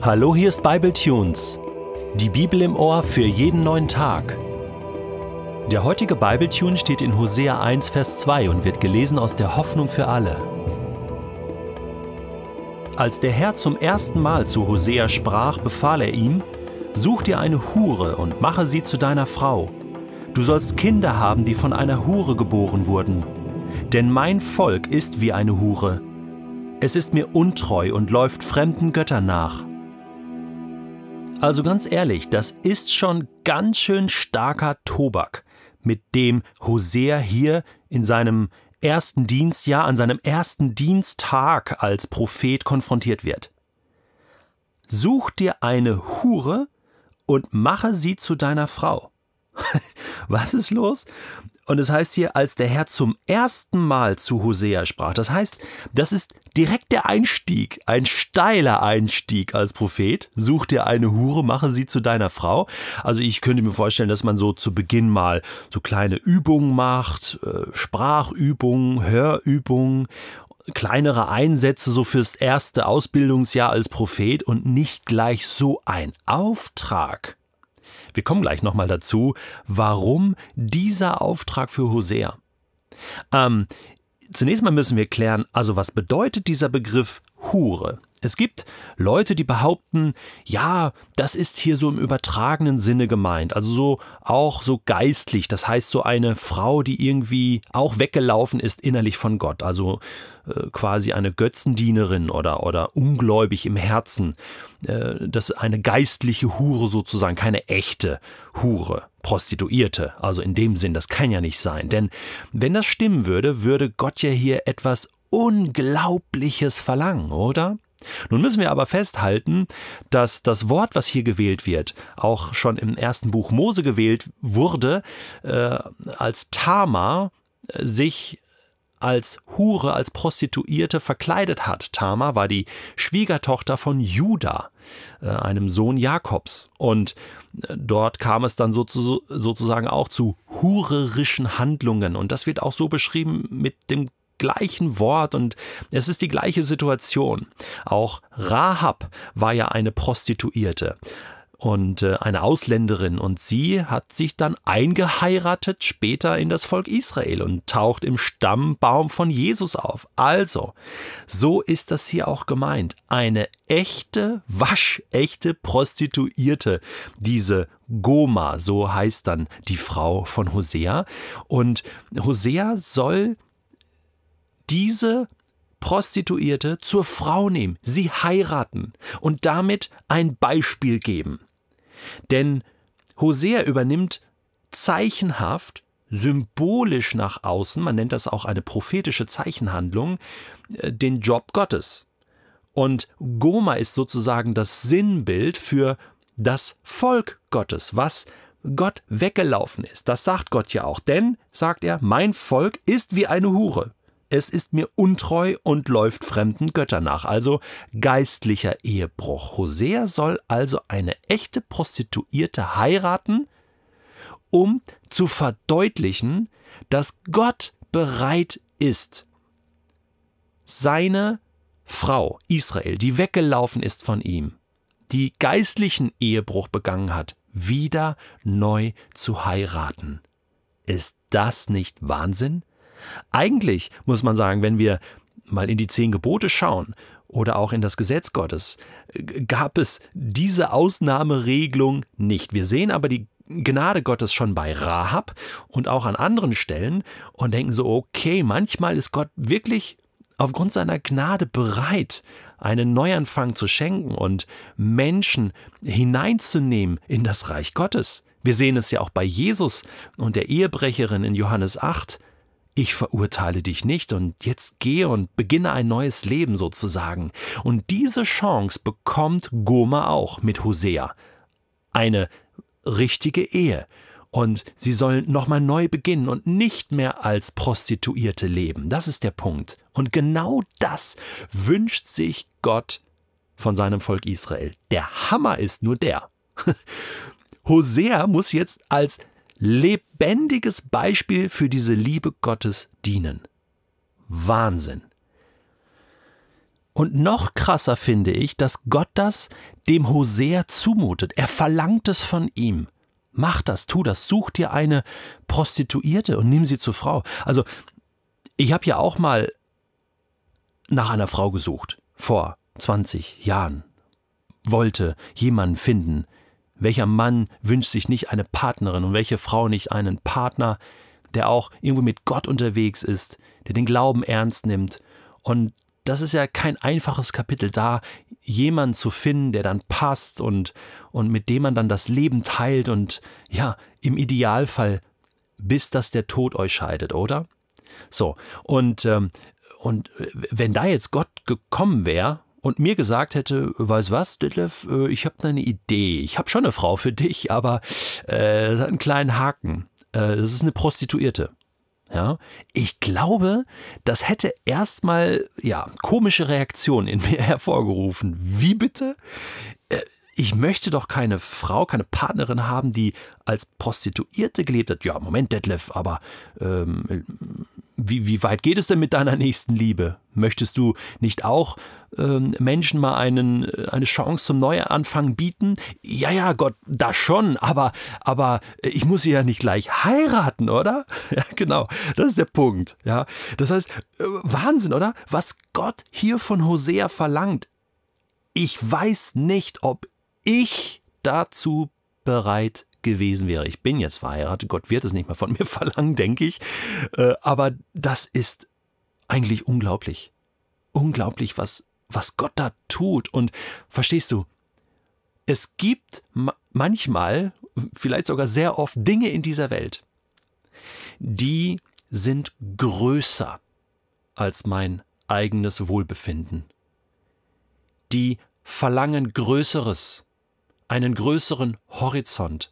Hallo, hier ist Bibletunes. Die Bibel im Ohr für jeden neuen Tag. Der heutige Bibletune steht in Hosea 1, Vers 2 und wird gelesen aus der Hoffnung für alle. Als der Herr zum ersten Mal zu Hosea sprach, befahl er ihm: Such dir eine Hure und mache sie zu deiner Frau. Du sollst Kinder haben, die von einer Hure geboren wurden. Denn mein Volk ist wie eine Hure. Es ist mir untreu und läuft fremden Göttern nach. Also ganz ehrlich, das ist schon ganz schön starker Tobak, mit dem Hosea hier in seinem ersten Dienstjahr, an seinem ersten Diensttag als Prophet konfrontiert wird. Such dir eine Hure und mache sie zu deiner Frau. Was ist los? Und es heißt hier, als der Herr zum ersten Mal zu Hosea sprach. Das heißt, das ist direkt der Einstieg, ein steiler Einstieg als Prophet. Such dir eine Hure, mache sie zu deiner Frau. Also ich könnte mir vorstellen, dass man so zu Beginn mal so kleine Übungen macht, äh, Sprachübungen, Hörübungen kleinere Einsätze so fürs erste Ausbildungsjahr als Prophet und nicht gleich so ein Auftrag. Wir kommen gleich nochmal dazu, warum dieser Auftrag für Hosea. Ähm, zunächst mal müssen wir klären, also was bedeutet dieser Begriff Hure? Es gibt Leute, die behaupten, ja, das ist hier so im übertragenen Sinne gemeint, also so auch so geistlich, das heißt so eine Frau, die irgendwie auch weggelaufen ist innerlich von Gott, also äh, quasi eine Götzendienerin oder, oder ungläubig im Herzen, äh, das ist eine geistliche Hure sozusagen, keine echte Hure, Prostituierte, also in dem Sinn, das kann ja nicht sein, denn wenn das stimmen würde, würde Gott ja hier etwas Unglaubliches verlangen, oder? Nun müssen wir aber festhalten, dass das Wort, was hier gewählt wird, auch schon im ersten Buch Mose gewählt wurde, äh, als Tama sich als Hure, als Prostituierte verkleidet hat. Tama war die Schwiegertochter von Juda, äh, einem Sohn Jakobs. Und äh, dort kam es dann sozusagen auch zu hurerischen Handlungen. Und das wird auch so beschrieben mit dem gleichen Wort und es ist die gleiche Situation. Auch Rahab war ja eine Prostituierte und äh, eine Ausländerin und sie hat sich dann eingeheiratet später in das Volk Israel und taucht im Stammbaum von Jesus auf. Also, so ist das hier auch gemeint. Eine echte, waschechte Prostituierte, diese Goma, so heißt dann die Frau von Hosea. Und Hosea soll diese Prostituierte zur Frau nehmen, sie heiraten und damit ein Beispiel geben. Denn Hosea übernimmt zeichenhaft, symbolisch nach außen, man nennt das auch eine prophetische Zeichenhandlung, äh, den Job Gottes. Und Goma ist sozusagen das Sinnbild für das Volk Gottes, was Gott weggelaufen ist. Das sagt Gott ja auch. Denn, sagt er, mein Volk ist wie eine Hure es ist mir untreu und läuft fremden Göttern nach, also geistlicher Ehebruch. Hosea soll also eine echte Prostituierte heiraten, um zu verdeutlichen, dass Gott bereit ist, seine Frau Israel, die weggelaufen ist von ihm, die geistlichen Ehebruch begangen hat, wieder neu zu heiraten. Ist das nicht Wahnsinn? Eigentlich muss man sagen, wenn wir mal in die zehn Gebote schauen oder auch in das Gesetz Gottes, gab es diese Ausnahmeregelung nicht. Wir sehen aber die Gnade Gottes schon bei Rahab und auch an anderen Stellen und denken so, okay, manchmal ist Gott wirklich aufgrund seiner Gnade bereit, einen Neuanfang zu schenken und Menschen hineinzunehmen in das Reich Gottes. Wir sehen es ja auch bei Jesus und der Ehebrecherin in Johannes 8 ich verurteile dich nicht und jetzt gehe und beginne ein neues Leben sozusagen. Und diese Chance bekommt Goma auch mit Hosea. Eine richtige Ehe. Und sie sollen nochmal neu beginnen und nicht mehr als Prostituierte leben. Das ist der Punkt. Und genau das wünscht sich Gott von seinem Volk Israel. Der Hammer ist nur der. Hosea muss jetzt als lebendiges Beispiel für diese Liebe Gottes dienen. Wahnsinn. Und noch krasser finde ich, dass Gott das dem Hosea zumutet. Er verlangt es von ihm. Mach das, tu das, such dir eine Prostituierte und nimm sie zur Frau. Also, ich habe ja auch mal nach einer Frau gesucht, vor 20 Jahren. Wollte jemanden finden. Welcher Mann wünscht sich nicht eine Partnerin und welche Frau nicht einen Partner, der auch irgendwo mit Gott unterwegs ist, der den Glauben ernst nimmt. Und das ist ja kein einfaches Kapitel, da jemanden zu finden, der dann passt und, und mit dem man dann das Leben teilt und ja, im Idealfall, bis dass der Tod euch scheidet, oder? So, und, ähm, und wenn da jetzt Gott gekommen wäre und mir gesagt hätte, weißt was, Detlef, äh, ich habe da eine Idee, ich habe schon eine Frau für dich, aber äh, hat einen kleinen Haken. Äh, das ist eine Prostituierte. Ja, ich glaube, das hätte erstmal ja komische Reaktionen in mir hervorgerufen. Wie bitte? Äh, ich möchte doch keine Frau, keine Partnerin haben, die als Prostituierte gelebt hat. Ja, Moment, Detlef, aber ähm, wie, wie weit geht es denn mit deiner nächsten Liebe? Möchtest du nicht auch ähm, Menschen mal einen, eine Chance zum Neuanfang bieten? Ja, ja, Gott, das schon, aber, aber ich muss sie ja nicht gleich heiraten, oder? Ja, genau, das ist der Punkt. Ja, das heißt, äh, Wahnsinn, oder? Was Gott hier von Hosea verlangt. Ich weiß nicht, ob ich dazu bereit gewesen wäre. Ich bin jetzt verheiratet, Gott wird es nicht mehr von mir verlangen, denke ich. Äh, aber das ist eigentlich unglaublich. Unglaublich, was, was Gott da tut. Und verstehst du, es gibt manchmal, vielleicht sogar sehr oft Dinge in dieser Welt, die sind größer als mein eigenes Wohlbefinden. Die verlangen Größeres einen größeren Horizont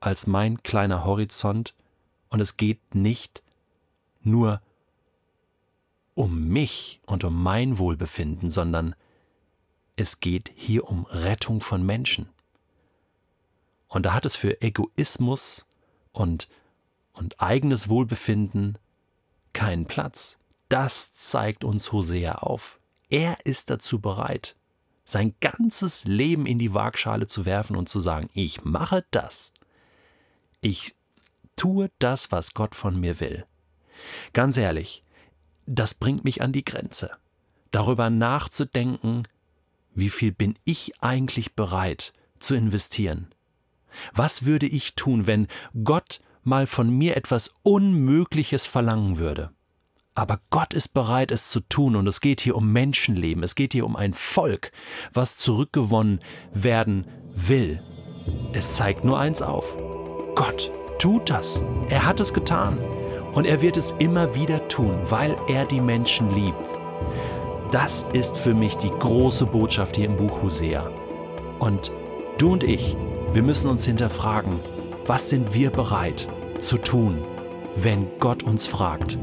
als mein kleiner Horizont und es geht nicht nur um mich und um mein Wohlbefinden, sondern es geht hier um Rettung von Menschen. Und da hat es für Egoismus und, und eigenes Wohlbefinden keinen Platz. Das zeigt uns Hosea auf. Er ist dazu bereit, sein ganzes Leben in die Waagschale zu werfen und zu sagen, ich mache das. Ich tue das, was Gott von mir will. Ganz ehrlich, das bringt mich an die Grenze. Darüber nachzudenken, wie viel bin ich eigentlich bereit zu investieren? Was würde ich tun, wenn Gott mal von mir etwas Unmögliches verlangen würde? Aber Gott ist bereit, es zu tun, und es geht hier um Menschenleben, es geht hier um ein Volk, was zurückgewonnen werden will. Es zeigt nur eins auf. Gott tut das. Er hat es getan. Und er wird es immer wieder tun, weil er die Menschen liebt. Das ist für mich die große Botschaft hier im Buch Hosea. Und du und ich, wir müssen uns hinterfragen, was sind wir bereit zu tun, wenn Gott uns fragt,